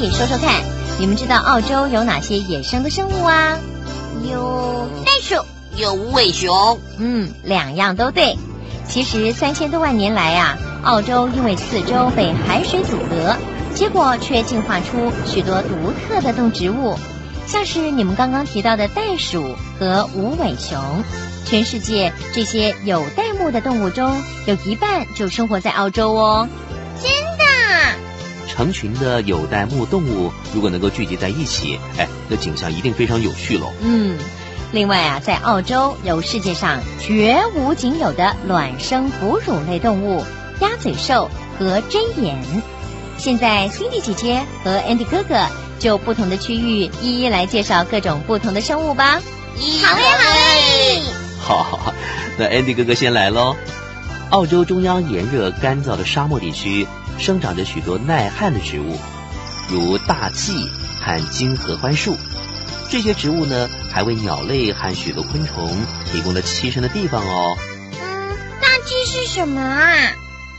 嘿，说说看，你们知道澳洲有哪些野生的生物啊？有袋鼠，有无尾熊，嗯，两样都对。其实三千多万年来啊，澳洲因为四周被海水阻隔，结果却进化出许多独特的动植物，像是你们刚刚提到的袋鼠和无尾熊。全世界这些有袋目的动物中，有一半就生活在澳洲哦。成群的有袋目动物如果能够聚集在一起，哎，那景象一定非常有趣喽。嗯，另外啊，在澳洲有世界上绝无仅有的卵生哺乳类动物——鸭嘴兽和针眼。现在，Cindy 姐姐和 Andy 哥哥就不同的区域一一来介绍各种不同的生物吧。好嘞，好嘞。好好好，那 Andy 哥哥先来喽。澳洲中央炎热干燥的沙漠地区生长着许多耐旱的植物，如大气和金合欢树。这些植物呢，还为鸟类和许多昆虫提供了栖身的地方哦。嗯，大气是什么啊？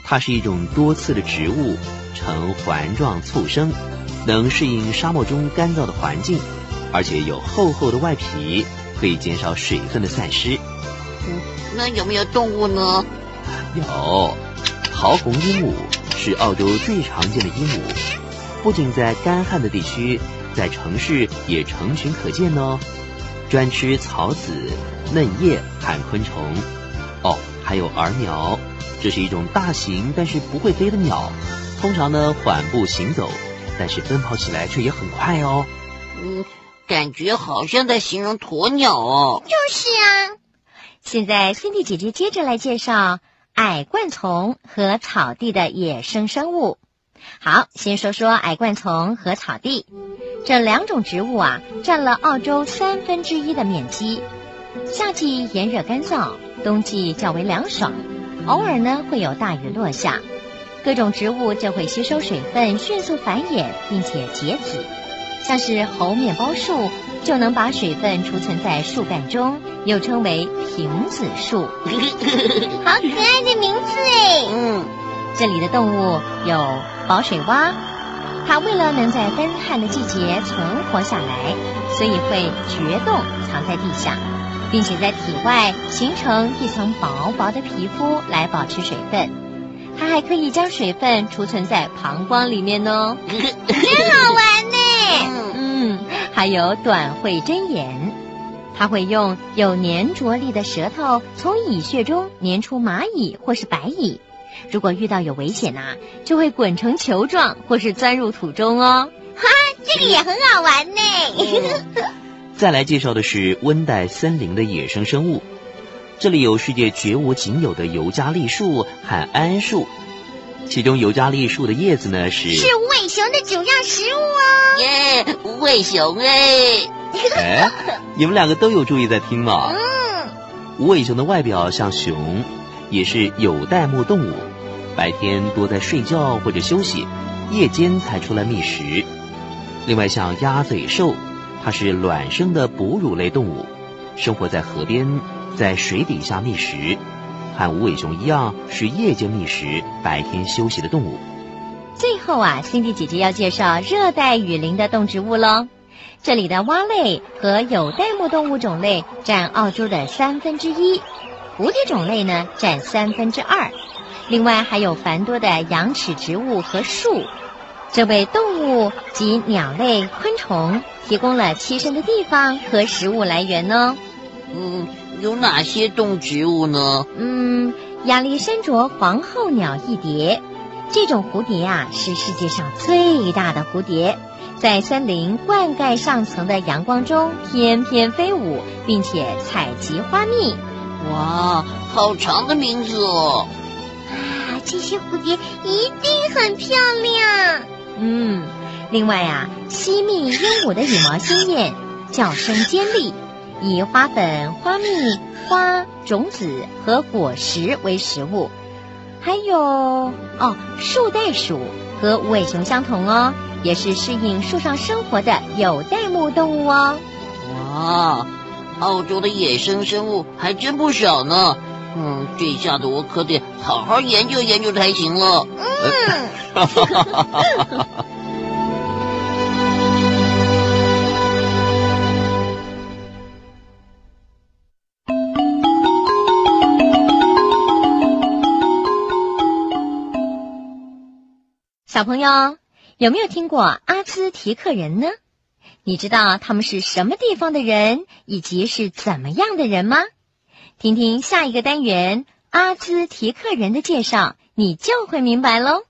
它是一种多刺的植物，呈环状簇生，能适应沙漠中干燥的环境，而且有厚厚的外皮，可以减少水分的散失。嗯，那有没有动物呢？有，桃红鹦鹉是澳洲最常见的鹦鹉，不仅在干旱的地区，在城市也成群可见哦。专吃草籽、嫩叶和昆虫。哦，还有耳鸟，这是一种大型但是不会飞的鸟，通常呢缓步行走，但是奔跑起来却也很快哦。嗯，感觉好像在形容鸵鸟哦。就是啊。现在，Cindy 姐姐接着来介绍。矮灌丛和草地的野生生物。好，先说说矮灌丛和草地这两种植物啊，占了澳洲三分之一的面积。夏季炎热干燥，冬季较为凉爽，偶尔呢会有大雨落下，各种植物就会吸收水分，迅速繁衍，并且结籽。像是猴面包树就能把水分储存在树干中，又称为瓶子树。好可爱的名字哎！嗯，这里的动物有宝水蛙，它为了能在干旱的季节存活下来，所以会掘洞藏在地下，并且在体外形成一层薄薄的皮肤来保持水分。它还可以将水分储存在膀胱里面哦，真好玩呢。嗯，还有短喙针眼，它会用有粘着力的舌头从蚁穴中粘出蚂蚁或是白蚁。如果遇到有危险呐，就会滚成球状或是钻入土中哦。哈，这个也很好玩呢。再来介绍的是温带森林的野生生物，这里有世界绝无仅有的尤加利树和桉树。其中尤加利树的叶子呢是是无尾熊的主要食物哦。耶，无尾熊哎！哎，你们两个都有注意在听吗？嗯。无尾熊的外表像熊，也是有袋目动物，白天多在睡觉或者休息，夜间才出来觅食。另外像鸭嘴兽，它是卵生的哺乳类动物，生活在河边，在水底下觅食。和无尾熊一样，是夜间觅食、白天休息的动物。最后啊辛迪姐姐要介绍热带雨林的动植物喽。这里的蛙类和有袋目动物种类占澳洲的三分之一，蝴蝶种类呢占三分之二。另外还有繁多的羊齿植物和树，这为动物及鸟类、昆虫提供了栖身的地方和食物来源呢。嗯。有哪些动植物呢？嗯，亚历山卓皇后鸟翼蝶，这种蝴蝶啊是世界上最大的蝴蝶，在森林灌溉上层的阳光中翩翩飞舞，并且采集花蜜。哇，好长的名字哦！啊，这些蝴蝶一定很漂亮。嗯，另外啊，西蜜鹦鹉的羽毛鲜艳，叫声尖利。以花粉、花蜜、花种子和果实为食物，还有哦，树袋鼠和无尾熊相同哦，也是适应树上生活的有袋目动物哦。哇，澳洲的野生生物还真不少呢。嗯，这下子我可得好好研究研究才行了。嗯。小朋友有没有听过阿兹提克人呢？你知道他们是什么地方的人，以及是怎么样的人吗？听听下一个单元阿兹提克人的介绍，你就会明白喽。